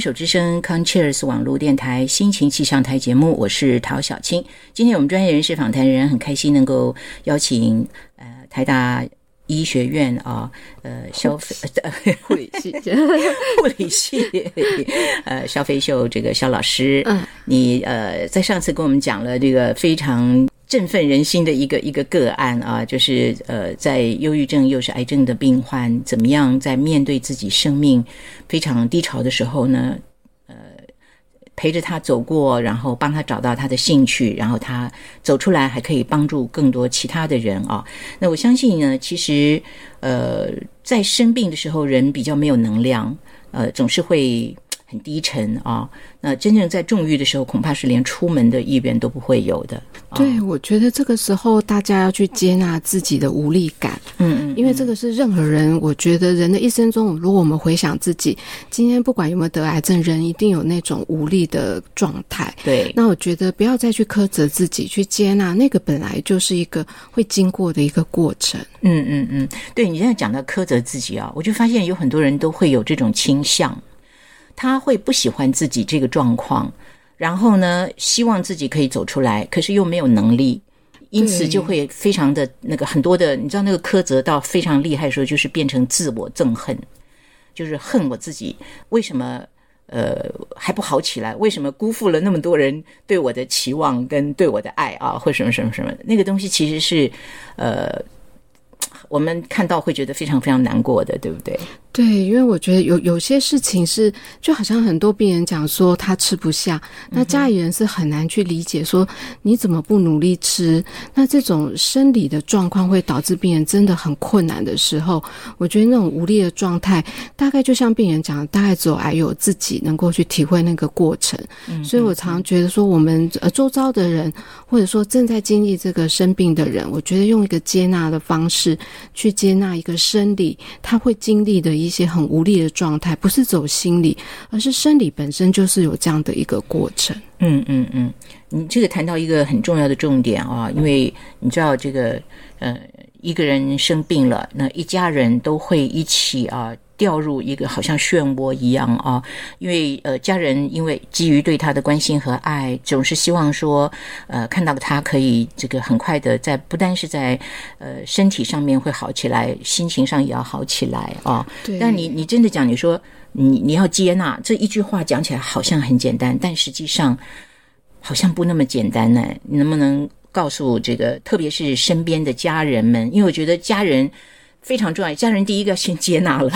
牵手之声 Concheers 网络电台心情气象台节目，我是陶小青。今天我们专业人士访谈人很开心能够邀请呃台大医学院啊呃消费护理系 护理系 呃肖飞秀这个肖老师，嗯，你呃在上次跟我们讲了这个非常。振奋人心的一个一个个案啊，就是呃，在忧郁症又是癌症的病患，怎么样在面对自己生命非常低潮的时候呢？呃，陪着他走过，然后帮他找到他的兴趣，然后他走出来，还可以帮助更多其他的人啊。那我相信呢，其实呃，在生病的时候，人比较没有能量，呃，总是会。很低沉啊，那真正在重欲的时候，恐怕是连出门的意愿都不会有的。对，我觉得这个时候大家要去接纳自己的无力感。嗯嗯，因为这个是任何人，我觉得人的一生中，如果我们回想自己今天不管有没有得癌症，人一定有那种无力的状态。对，那我觉得不要再去苛责自己，去接纳那个本来就是一个会经过的一个过程。嗯嗯嗯，对你现在讲到苛责自己啊，我就发现有很多人都会有这种倾向。他会不喜欢自己这个状况，然后呢，希望自己可以走出来，可是又没有能力，因此就会非常的那个很多的，你知道那个苛责到非常厉害的时候，就是变成自我憎恨，就是恨我自己为什么呃还不好起来，为什么辜负了那么多人对我的期望跟对我的爱啊，或什么什么什么，那个东西其实是呃我们看到会觉得非常非常难过的，对不对？对，因为我觉得有有些事情是，就好像很多病人讲说他吃不下，那家里人是很难去理解说你怎么不努力吃？那这种生理的状况会导致病人真的很困难的时候，我觉得那种无力的状态，大概就像病人讲的，大概只有癌友自己能够去体会那个过程。所以我常常觉得说，我们呃周遭的人，或者说正在经历这个生病的人，我觉得用一个接纳的方式去接纳一个生理他会经历的。一些很无力的状态，不是走心理，而是生理本身就是有这样的一个过程。嗯嗯嗯，你这个谈到一个很重要的重点啊，因为你知道这个呃，一个人生病了，那一家人都会一起啊。掉入一个好像漩涡一样啊，因为呃，家人因为基于对他的关心和爱，总是希望说，呃，看到他可以这个很快的在不单是在呃身体上面会好起来，心情上也要好起来啊。对。但你你真的讲，你说你你要接纳这一句话讲起来好像很简单，但实际上好像不那么简单呢。你能不能告诉这个，特别是身边的家人们？因为我觉得家人。非常重要，家人第一个先接纳了，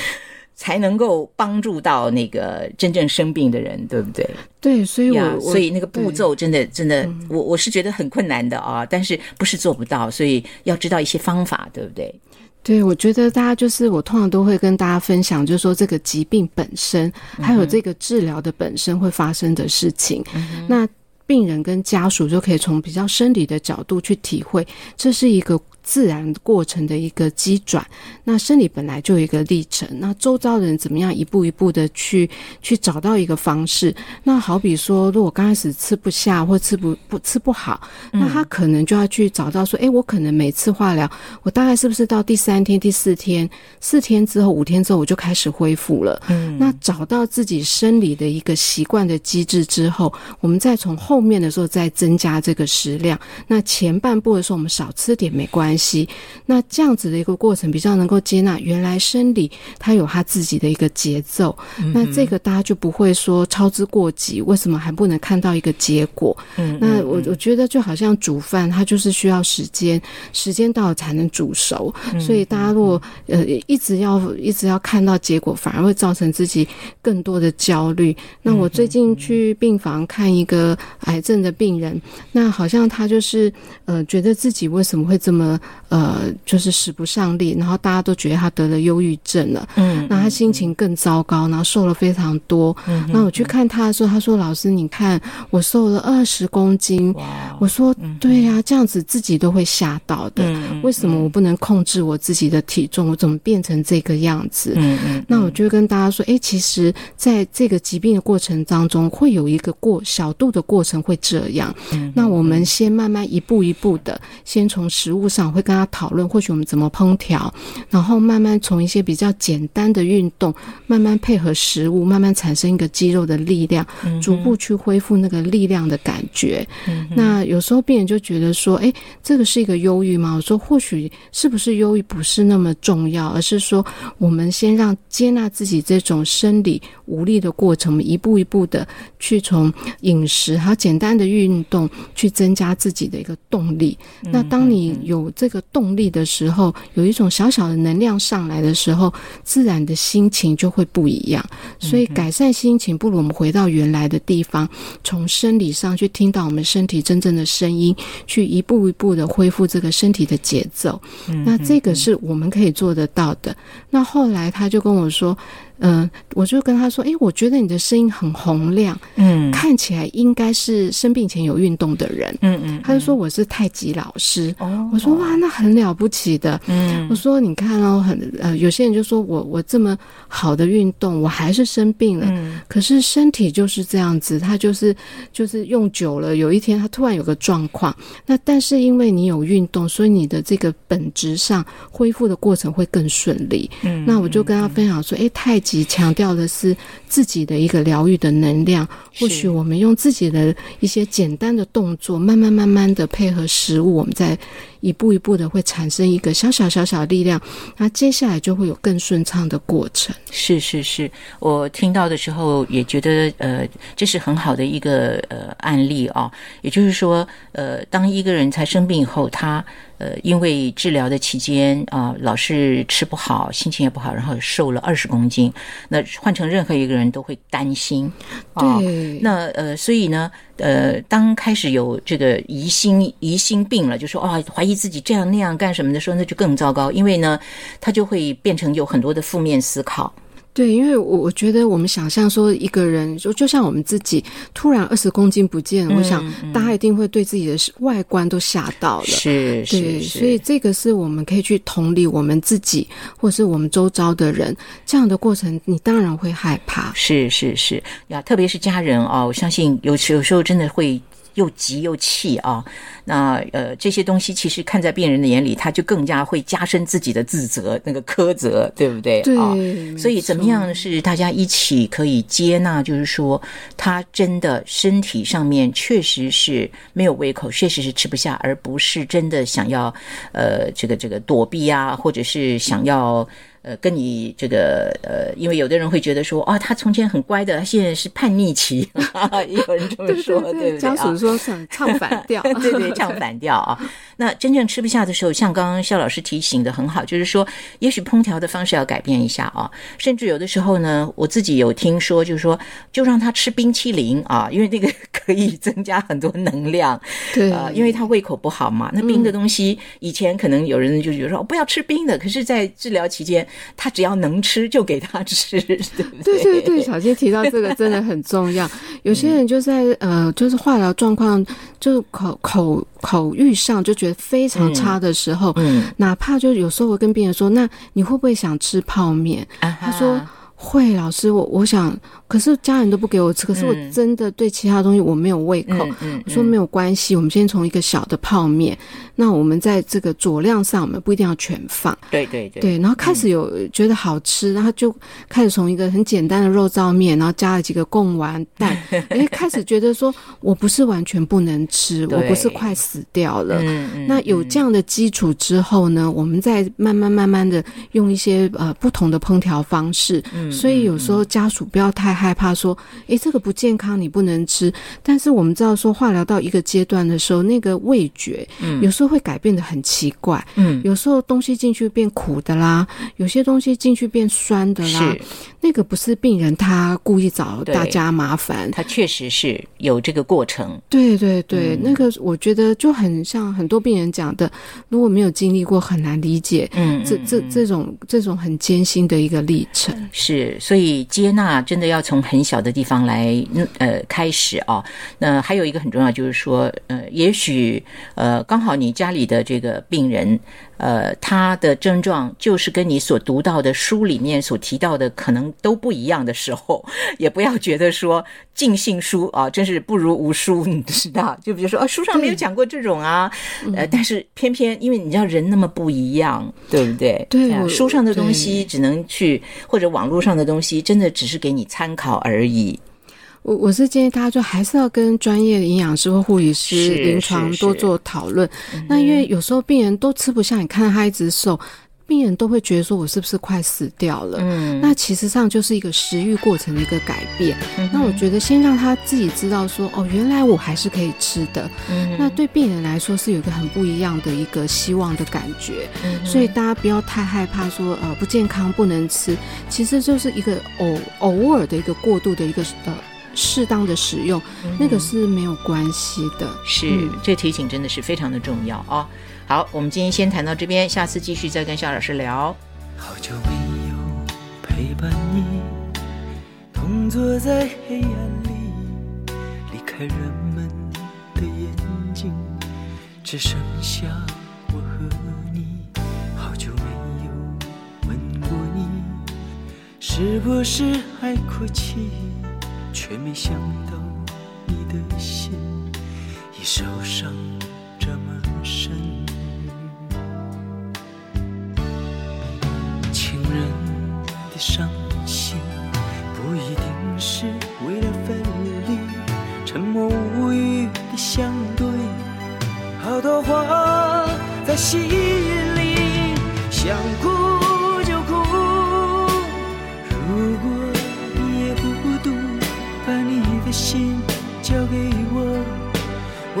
才能够帮助到那个真正生病的人，对不对？对，所以我所以那个步骤真的真的，我我是觉得很困难的啊，但是不是做不到，所以要知道一些方法，对不对？对，我觉得大家就是我通常都会跟大家分享，就是说这个疾病本身，还有这个治疗的本身会发生的事情，那病人跟家属就可以从比较生理的角度去体会，这是一个。自然过程的一个机转，那生理本来就有一个历程，那周遭人怎么样一步一步的去去找到一个方式？那好比说，如果刚开始吃不下或吃不不吃不好，那他可能就要去找到说，哎，我可能每次化疗，我大概是不是到第三天、第四天、四天之后、五天之后，我就开始恢复了？嗯，那找到自己生理的一个习惯的机制之后，我们再从后面的时候再增加这个食量。那前半部的时候，我们少吃点没关系。系，那这样子的一个过程比较能够接纳，原来生理它有它自己的一个节奏，那这个大家就不会说操之过急。为什么还不能看到一个结果？嗯，那我我觉得就好像煮饭，它就是需要时间，时间到了才能煮熟。所以大家如果呃一直要一直要看到结果，反而会造成自己更多的焦虑。那我最近去病房看一个癌症的病人，那好像他就是呃觉得自己为什么会这么。呃，就是使不上力，然后大家都觉得他得了忧郁症了，嗯，那他心情更糟糕，然后瘦了非常多。嗯，那我去看他的时候，他说：“老师，你看我瘦了二十公斤。”我说：“对呀，这样子自己都会吓到的。为什么我不能控制我自己的体重？我怎么变成这个样子？”嗯嗯，那我就跟大家说：“哎，其实在这个疾病的过程当中，会有一个过小度的过程会这样。那我们先慢慢一步一步的，先从食物上。”会跟他讨论，或许我们怎么烹调，然后慢慢从一些比较简单的运动，慢慢配合食物，慢慢产生一个肌肉的力量，逐步去恢复那个力量的感觉。那有时候病人就觉得说，哎，这个是一个忧郁吗？我说，或许是不是忧郁不是那么重要，而是说我们先让接纳自己这种生理无力的过程，我们一步一步的去从饮食还有简单的运动去增加自己的一个动力。那当你有这个动力的时候，有一种小小的能量上来的时候，自然的心情就会不一样。所以改善心情，不如我们回到原来的地方，从生理上去听到我们身体真正的声音，去一步一步的恢复这个身体的节奏。那这个是我们可以做得到的。那后来他就跟我说。嗯，我就跟他说：“哎，我觉得你的声音很洪亮，嗯，看起来应该是生病前有运动的人，嗯嗯。”他就说：“我是太极老师。”哦，我说：“哇，那很了不起的。”嗯，我说：“你看哦，很呃，有些人就说我我这么好的运动，我还是生病了。嗯，可是身体就是这样子，他就是就是用久了，有一天他突然有个状况，那但是因为你有运动，所以你的这个本质上恢复的过程会更顺利。嗯，那我就跟他分享说：，哎，太。”极强调的是自己的一个疗愈的能量，或许我们用自己的一些简单的动作，慢慢慢慢的配合食物，我们再一步一步的会产生一个小小小小的力量，那接下来就会有更顺畅的过程。是是是，我听到的时候也觉得，呃，这是很好的一个呃案例啊。也就是说，呃，当一个人才生病以后，他。呃，因为治疗的期间啊，老是吃不好，心情也不好，然后瘦了二十公斤。那换成任何一个人都会担心。对。那呃，所以呢，呃，当开始有这个疑心疑心病了，就说啊，怀疑自己这样那样干什么的时候，那就更糟糕，因为呢，他就会变成有很多的负面思考。对，因为我我觉得我们想象说一个人就就像我们自己突然二十公斤不见，我想大家一定会对自己的外观都吓到了。是，对，所以这个是我们可以去同理我们自己，或是我们周遭的人这样的过程，你当然会害怕。是是是呀，特别是家人哦，我相信有时有时候真的会。又急又气啊！那呃，这些东西其实看在病人的眼里，他就更加会加深自己的自责，那个苛责，对不对？对。所以怎么样是大家一起可以接纳？就是说，他真的身体上面确实是没有胃口，确实是吃不下，而不是真的想要呃，这个这个躲避啊，或者是想要。呃，跟你这个呃，因为有的人会觉得说，啊，他从前很乖的，他现在是叛逆期，也有人这么说，对不对？家属说唱唱反调，对对，唱反调啊。那真正吃不下的时候，像刚刚肖老师提醒的很好，就是说，也许烹调的方式要改变一下啊。甚至有的时候呢，我自己有听说，就是说，就让他吃冰淇淋啊，因为那个可以增加很多能量。对啊，因为他胃口不好嘛，那冰的东西，以前可能有人就觉得说不要吃冰的，可是，在治疗期间。他只要能吃，就给他吃，对对？对对对，小金提到这个真的很重要。有些人就在呃，就是化疗状况，就口口口欲上就觉得非常差的时候，哪怕就有时候我跟病人说，那你会不会想吃泡面？他说会，老师，我我想。可是家人都不给我吃，可是我真的对其他东西我没有胃口。我说没有关系，我们先从一个小的泡面，那我们在这个佐料上，我们不一定要全放。对对对。对，然后开始有觉得好吃，然后就开始从一个很简单的肉燥面，然后加了几个贡丸蛋，哎，开始觉得说我不是完全不能吃，我不是快死掉了。那有这样的基础之后呢，我们再慢慢慢慢的用一些呃不同的烹调方式。所以有时候家属不要太。害怕说，诶，这个不健康，你不能吃。但是我们知道说，化疗到一个阶段的时候，那个味觉，嗯，有时候会改变的很奇怪，嗯，有时候东西进去变苦的啦，有些东西进去变酸的啦，那个不是病人他故意找大家麻烦，他确实是有这个过程。对对对，那个我觉得就很像很多病人讲的，如果没有经历过，很难理解，嗯，这这这种这种很艰辛的一个历程。是，所以接纳真的要。从很小的地方来，呃，开始啊。那还有一个很重要，就是说，呃，也许，呃，刚好你家里的这个病人，呃，他的症状就是跟你所读到的书里面所提到的可能都不一样的时候，也不要觉得说尽信书啊，真是不如无书，你知道？就比如说，哦，书上没有讲过这种啊，呃，但是偏偏因为你知道人那么不一样，对不对？对，书上的东西只能去或者网络上的东西，真的只是给你参考而已。我我是建议大家，就还是要跟专业的营养师或护理师、临床多做讨论。那因为有时候病人都吃不下，你看他一直瘦，病人都会觉得说我是不是快死掉了？嗯，那其实上就是一个食欲过程的一个改变。那我觉得先让他自己知道说，哦，原来我还是可以吃的。嗯，那对病人来说是有一个很不一样的一个希望的感觉。嗯，所以大家不要太害怕说，呃，不健康不能吃，其实就是一个偶偶尔的一个过度的一个呃。适当的使用，那个是没有关系的。是，这提醒真的是非常的重要啊！好，我们今天先谈到这边，下次继续再跟夏老师聊。好久没有陪伴你，同坐在黑暗里，离开人们的眼睛，只剩下我和你。好久没有吻过你，是不是还哭泣？却没想到你的心已受伤这么深。情人的伤心不一定是为了分离，沉默无语的相对，好多话在心里想哭。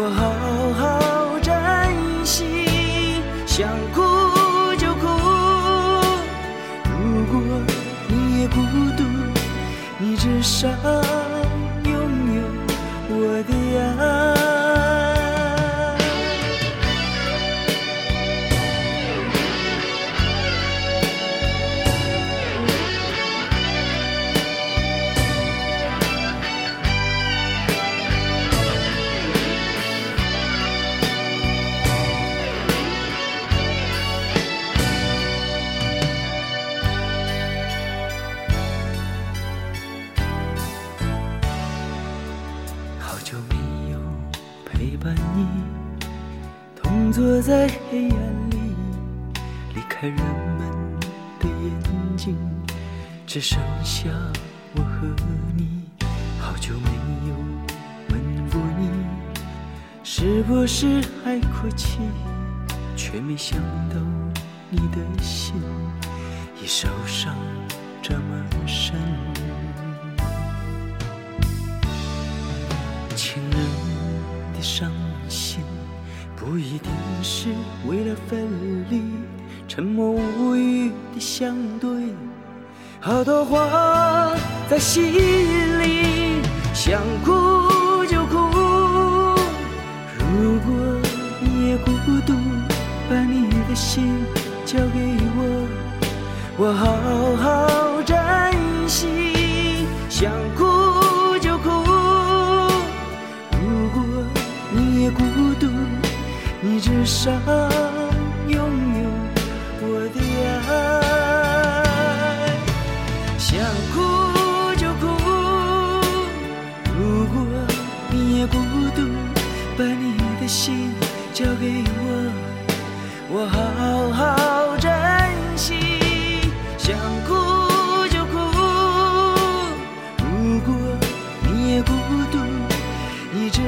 我好好珍惜。想哭就哭，如果你也孤独，你至少坐在黑暗里，离开人们的眼睛，只剩下我和你。好久没有吻过你，是不是还哭泣？却没想到你的心已受伤这么深。情人的伤。不一定是为了分离，沉默无语的相对，好多话在心里，想哭。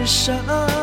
如果你也孤独，你至少。